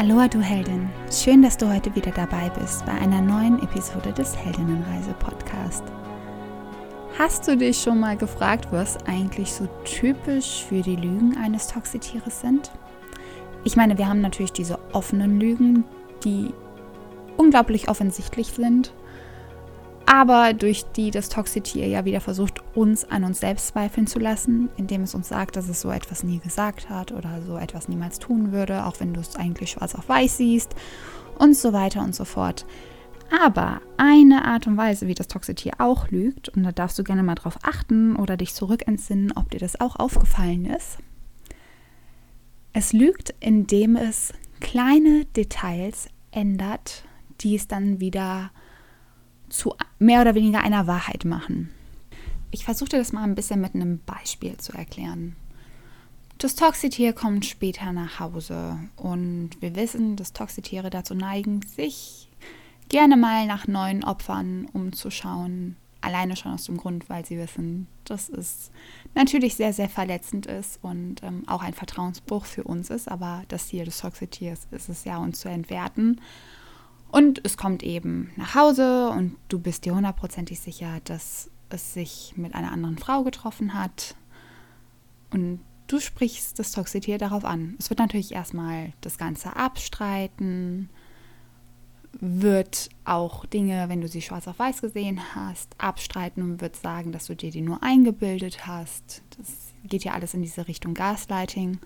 Aloha, du Heldin. Schön, dass du heute wieder dabei bist bei einer neuen Episode des Heldinnenreise-Podcast. Hast du dich schon mal gefragt, was eigentlich so typisch für die Lügen eines Toxitieres sind? Ich meine, wir haben natürlich diese offenen Lügen, die unglaublich offensichtlich sind aber durch die das Toxitier ja wieder versucht, uns an uns selbst zweifeln zu lassen, indem es uns sagt, dass es so etwas nie gesagt hat oder so etwas niemals tun würde, auch wenn du es eigentlich schwarz auf weiß siehst und so weiter und so fort. Aber eine Art und Weise, wie das Toxitier auch lügt, und da darfst du gerne mal drauf achten oder dich zurückentsinnen, ob dir das auch aufgefallen ist. Es lügt, indem es kleine Details ändert, die es dann wieder zu mehr oder weniger einer Wahrheit machen. Ich versuche das mal ein bisschen mit einem Beispiel zu erklären. Das Toxitier kommt später nach Hause und wir wissen, dass Toxitiere dazu neigen, sich gerne mal nach neuen Opfern umzuschauen. Alleine schon aus dem Grund, weil sie wissen, dass es natürlich sehr, sehr verletzend ist und ähm, auch ein Vertrauensbruch für uns ist. Aber das Ziel des Toxitiers ist es ja, uns zu entwerten und es kommt eben nach Hause und du bist dir hundertprozentig sicher, dass es sich mit einer anderen Frau getroffen hat. Und du sprichst das Toxitier darauf an. Es wird natürlich erstmal das Ganze abstreiten, wird auch Dinge, wenn du sie schwarz auf weiß gesehen hast, abstreiten und wird sagen, dass du dir die nur eingebildet hast. Das geht ja alles in diese Richtung Gaslighting.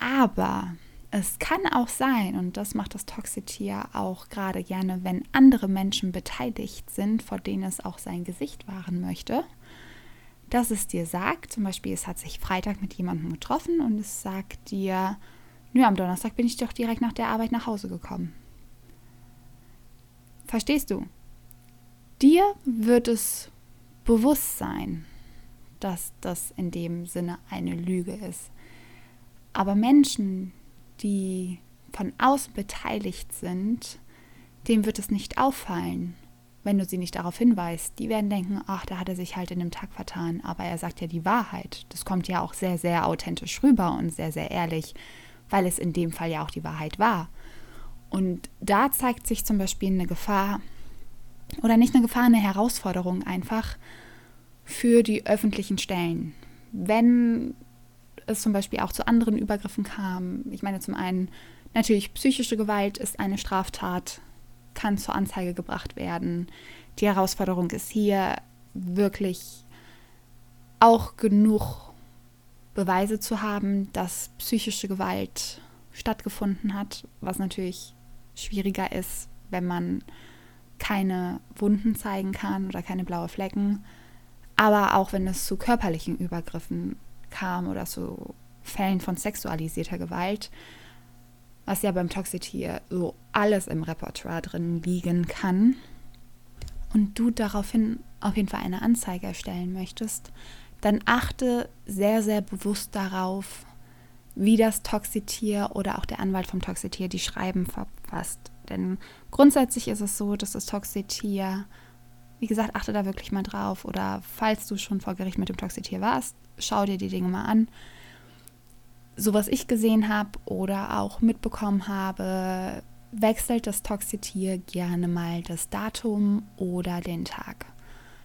Aber es kann auch sein, und das macht das Toxitier auch gerade gerne, wenn andere Menschen beteiligt sind, vor denen es auch sein Gesicht wahren möchte, dass es dir sagt, zum Beispiel, es hat sich Freitag mit jemandem getroffen und es sagt dir, nö, am Donnerstag bin ich doch direkt nach der Arbeit nach Hause gekommen. Verstehst du? Dir wird es bewusst sein, dass das in dem Sinne eine Lüge ist. Aber Menschen, die von außen beteiligt sind, dem wird es nicht auffallen, wenn du sie nicht darauf hinweist. Die werden denken, ach, da hat er sich halt in dem Tag vertan, aber er sagt ja die Wahrheit. Das kommt ja auch sehr, sehr authentisch rüber und sehr, sehr ehrlich, weil es in dem Fall ja auch die Wahrheit war. Und da zeigt sich zum Beispiel eine Gefahr oder nicht eine Gefahr, eine Herausforderung einfach für die öffentlichen Stellen. Wenn es zum Beispiel auch zu anderen Übergriffen kam. Ich meine zum einen, natürlich psychische Gewalt ist eine Straftat, kann zur Anzeige gebracht werden. Die Herausforderung ist hier wirklich auch genug Beweise zu haben, dass psychische Gewalt stattgefunden hat, was natürlich schwieriger ist, wenn man keine Wunden zeigen kann oder keine blaue Flecken, aber auch wenn es zu körperlichen Übergriffen kam oder zu Fällen von sexualisierter Gewalt, was ja beim Toxitier so alles im Repertoire drin liegen kann, und du daraufhin auf jeden Fall eine Anzeige erstellen möchtest, dann achte sehr, sehr bewusst darauf, wie das Toxitier oder auch der Anwalt vom Toxitier die Schreiben verfasst. Denn grundsätzlich ist es so, dass das Toxitier, wie gesagt, achte da wirklich mal drauf. Oder falls du schon vor Gericht mit dem Toxitier warst, schau dir die Dinge mal an. So was ich gesehen habe oder auch mitbekommen habe, wechselt das Toxitier gerne mal das Datum oder den Tag.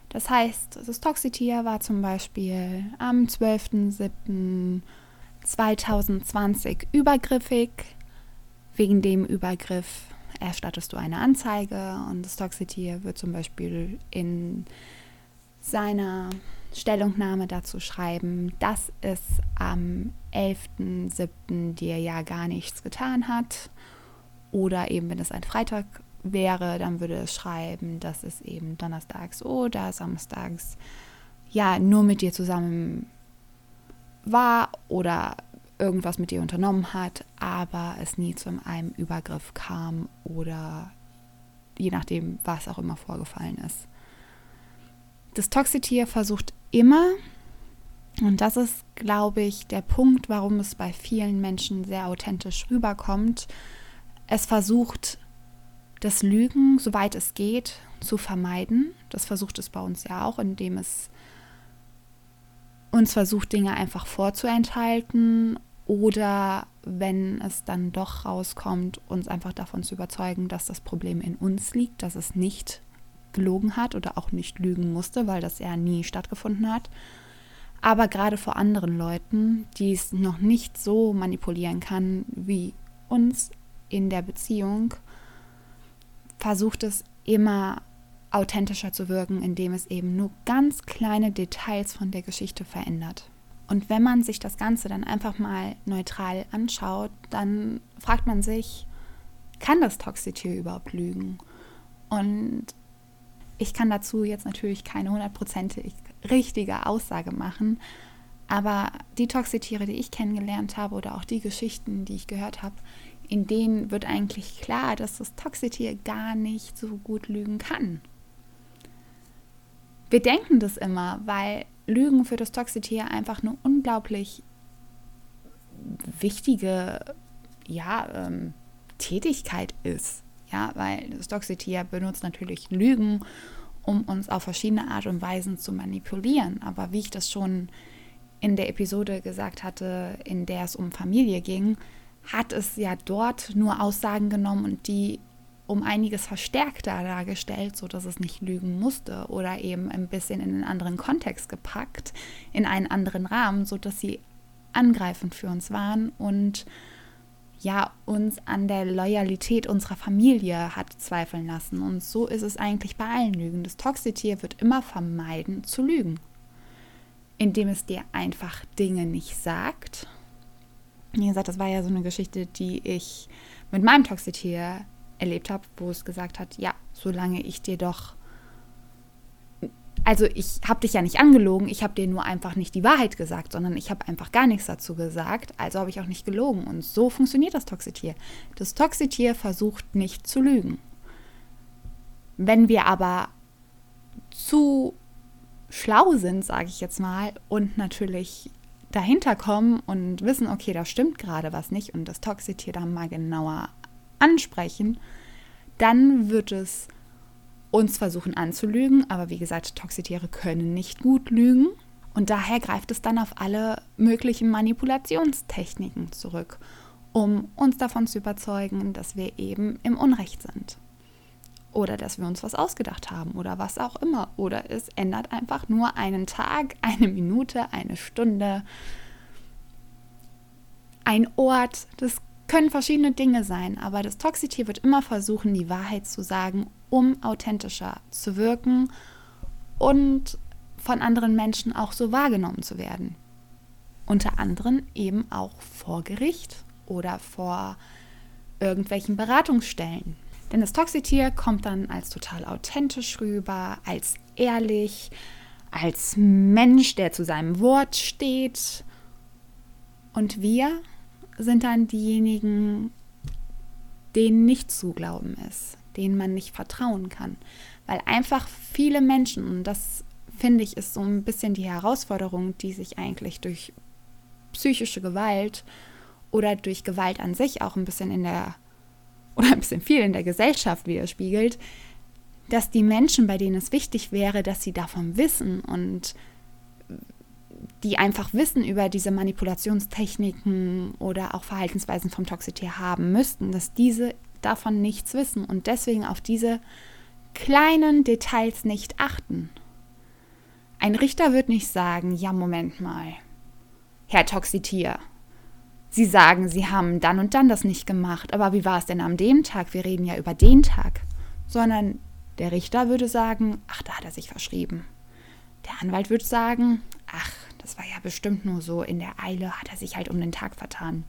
Das heißt, das Toxitier war zum Beispiel am 12.07.2020 übergriffig. Wegen dem Übergriff erstattest du eine Anzeige und das Toxitier wird zum Beispiel in seiner Stellungnahme dazu schreiben, dass es am 11.07. dir ja gar nichts getan hat. Oder eben, wenn es ein Freitag wäre, dann würde es schreiben, dass es eben donnerstags oder samstags ja nur mit dir zusammen war oder irgendwas mit dir unternommen hat, aber es nie zu einem Übergriff kam oder je nachdem, was auch immer vorgefallen ist. Das Toxitier versucht immer, und das ist, glaube ich, der Punkt, warum es bei vielen Menschen sehr authentisch rüberkommt, es versucht, das Lügen, soweit es geht, zu vermeiden. Das versucht es bei uns ja auch, indem es uns versucht, Dinge einfach vorzuenthalten oder wenn es dann doch rauskommt, uns einfach davon zu überzeugen, dass das Problem in uns liegt, dass es nicht gelogen hat oder auch nicht lügen musste, weil das ja nie stattgefunden hat. Aber gerade vor anderen Leuten, die es noch nicht so manipulieren kann wie uns in der Beziehung, versucht es immer authentischer zu wirken, indem es eben nur ganz kleine Details von der Geschichte verändert. Und wenn man sich das Ganze dann einfach mal neutral anschaut, dann fragt man sich, kann das Toxitier überhaupt lügen? Und ich kann dazu jetzt natürlich keine hundertprozentig richtige Aussage machen, aber die Toxitiere, die ich kennengelernt habe oder auch die Geschichten, die ich gehört habe, in denen wird eigentlich klar, dass das Toxitier gar nicht so gut lügen kann. Wir denken das immer, weil Lügen für das Toxitier einfach eine unglaublich wichtige ja, ähm, Tätigkeit ist. Ja, weil das Toxitier benutzt natürlich Lügen, um uns auf verschiedene Art und Weisen zu manipulieren. Aber wie ich das schon in der Episode gesagt hatte, in der es um Familie ging, hat es ja dort nur Aussagen genommen und die um einiges verstärkter dargestellt, sodass es nicht lügen musste oder eben ein bisschen in einen anderen Kontext gepackt, in einen anderen Rahmen, sodass sie angreifend für uns waren und ja uns an der Loyalität unserer Familie hat zweifeln lassen. Und so ist es eigentlich bei allen Lügen. Das Toxitier wird immer vermeiden zu lügen, indem es dir einfach Dinge nicht sagt. Wie gesagt, das war ja so eine Geschichte, die ich mit meinem Toxitier erlebt habe, wo es gesagt hat, ja, solange ich dir doch, also ich habe dich ja nicht angelogen, ich habe dir nur einfach nicht die Wahrheit gesagt, sondern ich habe einfach gar nichts dazu gesagt, also habe ich auch nicht gelogen. Und so funktioniert das Toxitier. Das Toxitier versucht nicht zu lügen. Wenn wir aber zu schlau sind, sage ich jetzt mal, und natürlich dahinter kommen und wissen, okay, da stimmt gerade was nicht und das Toxitier dann mal genauer ansprechen, dann wird es uns versuchen anzulügen. Aber wie gesagt, Toxitiere können nicht gut lügen. Und daher greift es dann auf alle möglichen Manipulationstechniken zurück, um uns davon zu überzeugen, dass wir eben im Unrecht sind. Oder dass wir uns was ausgedacht haben oder was auch immer. Oder es ändert einfach nur einen Tag, eine Minute, eine Stunde, ein Ort. Das können verschiedene Dinge sein, aber das Toxitier wird immer versuchen, die Wahrheit zu sagen, um authentischer zu wirken und von anderen Menschen auch so wahrgenommen zu werden. Unter anderem eben auch vor Gericht oder vor irgendwelchen Beratungsstellen. Denn das Toxitier kommt dann als total authentisch rüber, als ehrlich, als Mensch, der zu seinem Wort steht. Und wir sind dann diejenigen, denen nicht zu glauben ist, denen man nicht vertrauen kann. Weil einfach viele Menschen, und das finde ich ist so ein bisschen die Herausforderung, die sich eigentlich durch psychische Gewalt oder durch Gewalt an sich auch ein bisschen in der, oder ein bisschen viel in der Gesellschaft widerspiegelt, dass die Menschen, bei denen es wichtig wäre, dass sie davon wissen und die einfach Wissen über diese Manipulationstechniken oder auch Verhaltensweisen vom Toxitier haben müssten, dass diese davon nichts wissen und deswegen auf diese kleinen Details nicht achten. Ein Richter wird nicht sagen, ja, Moment mal, Herr Toxitier, Sie sagen, Sie haben dann und dann das nicht gemacht, aber wie war es denn am dem Tag? Wir reden ja über den Tag. Sondern der Richter würde sagen, ach, da hat er sich verschrieben. Der Anwalt würde sagen, das war ja bestimmt nur so, in der Eile hat er sich halt um den Tag vertan.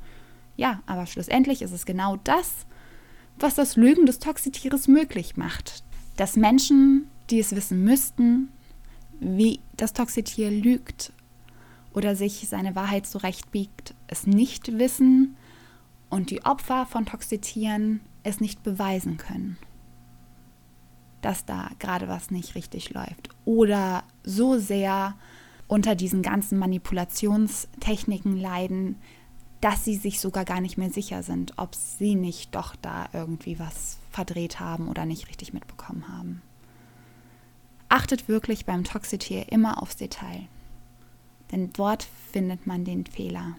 Ja, aber schlussendlich ist es genau das, was das Lügen des Toxitieres möglich macht. Dass Menschen, die es wissen müssten, wie das Toxitier lügt oder sich seine Wahrheit zurechtbiegt, es nicht wissen und die Opfer von Toxitieren es nicht beweisen können, dass da gerade was nicht richtig läuft oder so sehr unter diesen ganzen Manipulationstechniken leiden, dass sie sich sogar gar nicht mehr sicher sind, ob sie nicht doch da irgendwie was verdreht haben oder nicht richtig mitbekommen haben. Achtet wirklich beim Toxitier immer aufs Detail, denn dort findet man den Fehler.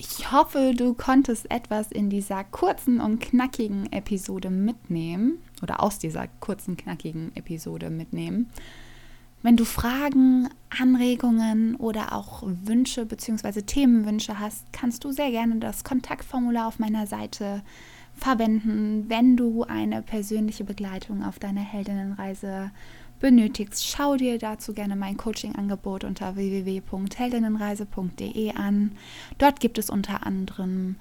Ich hoffe, du konntest etwas in dieser kurzen und knackigen Episode mitnehmen oder aus dieser kurzen, knackigen Episode mitnehmen. Wenn du Fragen, Anregungen oder auch Wünsche bzw. Themenwünsche hast, kannst du sehr gerne das Kontaktformular auf meiner Seite verwenden. Wenn du eine persönliche Begleitung auf deiner Heldinnenreise benötigst, schau dir dazu gerne mein Coaching-Angebot unter www.heldinnenreise.de an. Dort gibt es unter anderem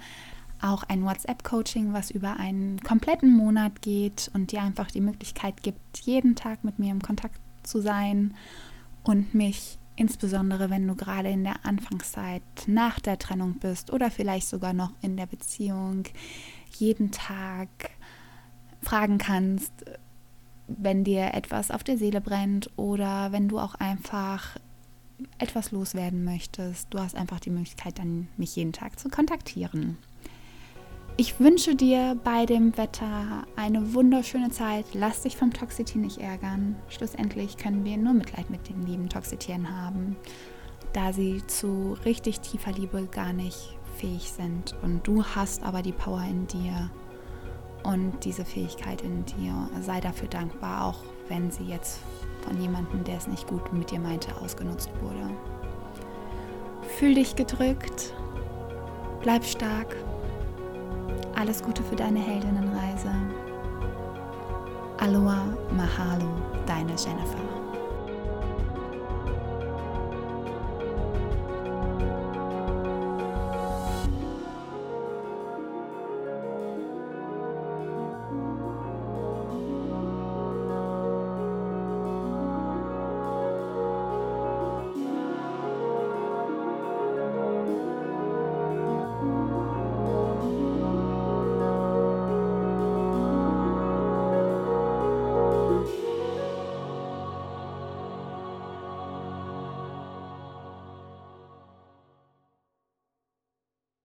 auch ein WhatsApp-Coaching, was über einen kompletten Monat geht und dir einfach die Möglichkeit gibt, jeden Tag mit mir im Kontakt zu sein und mich insbesondere wenn du gerade in der Anfangszeit nach der Trennung bist oder vielleicht sogar noch in der Beziehung, jeden Tag fragen kannst, wenn dir etwas auf der Seele brennt oder wenn du auch einfach etwas loswerden möchtest. Du hast einfach die Möglichkeit, dann mich jeden Tag zu kontaktieren. Ich wünsche dir bei dem Wetter eine wunderschöne Zeit. Lass dich vom Toxitier nicht ärgern. Schlussendlich können wir nur Mitleid mit den lieben Toxitieren haben, da sie zu richtig tiefer Liebe gar nicht fähig sind. Und du hast aber die Power in dir und diese Fähigkeit in dir. Sei dafür dankbar, auch wenn sie jetzt von jemandem, der es nicht gut mit dir meinte, ausgenutzt wurde. Fühl dich gedrückt, bleib stark. Alles Gute für deine Heldinnenreise. Aloha Mahalo, deine Jennifer.